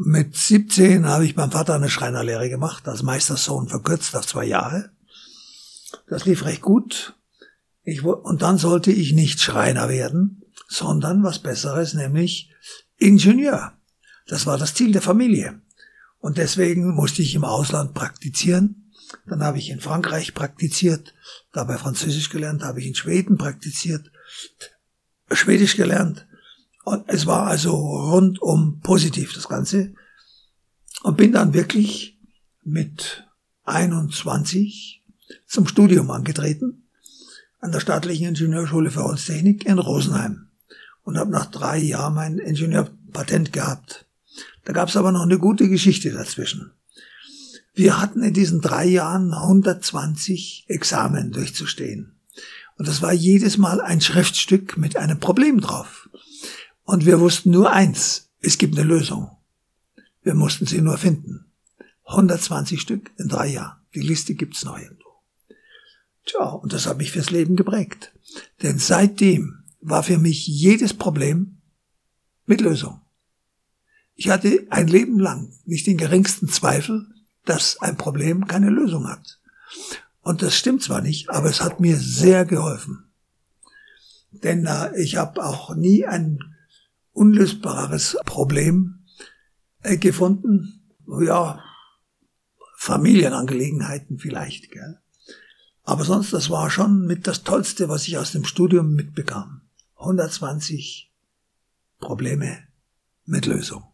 Mit 17 habe ich beim Vater eine Schreinerlehre gemacht, als Meistersohn verkürzt auf zwei Jahre. Das lief recht gut. Ich, und dann sollte ich nicht Schreiner werden, sondern was Besseres, nämlich Ingenieur. Das war das Ziel der Familie. Und deswegen musste ich im Ausland praktizieren. Dann habe ich in Frankreich praktiziert, dabei Französisch gelernt, habe ich in Schweden praktiziert, Schwedisch gelernt. Und es war also rundum positiv das Ganze. Und bin dann wirklich mit 21 zum Studium angetreten an der staatlichen Ingenieurschule für Holztechnik in Rosenheim und habe nach drei Jahren mein Ingenieurpatent gehabt. Da gab es aber noch eine gute Geschichte dazwischen. Wir hatten in diesen drei Jahren 120 Examen durchzustehen. Und das war jedes Mal ein Schriftstück mit einem Problem drauf. Und wir wussten nur eins, es gibt eine Lösung. Wir mussten sie nur finden. 120 Stück in drei Jahren. Die Liste gibt's noch irgendwo. Tja, und das hat mich fürs Leben geprägt. Denn seitdem war für mich jedes Problem mit Lösung. Ich hatte ein Leben lang nicht den geringsten Zweifel, dass ein Problem keine Lösung hat. Und das stimmt zwar nicht, aber es hat mir sehr geholfen. Denn äh, ich habe auch nie ein unlösbares Problem äh, gefunden. Ja, Familienangelegenheiten vielleicht. Gell? Aber sonst, das war schon mit das Tollste, was ich aus dem Studium mitbekam. 120 Probleme mit Lösung.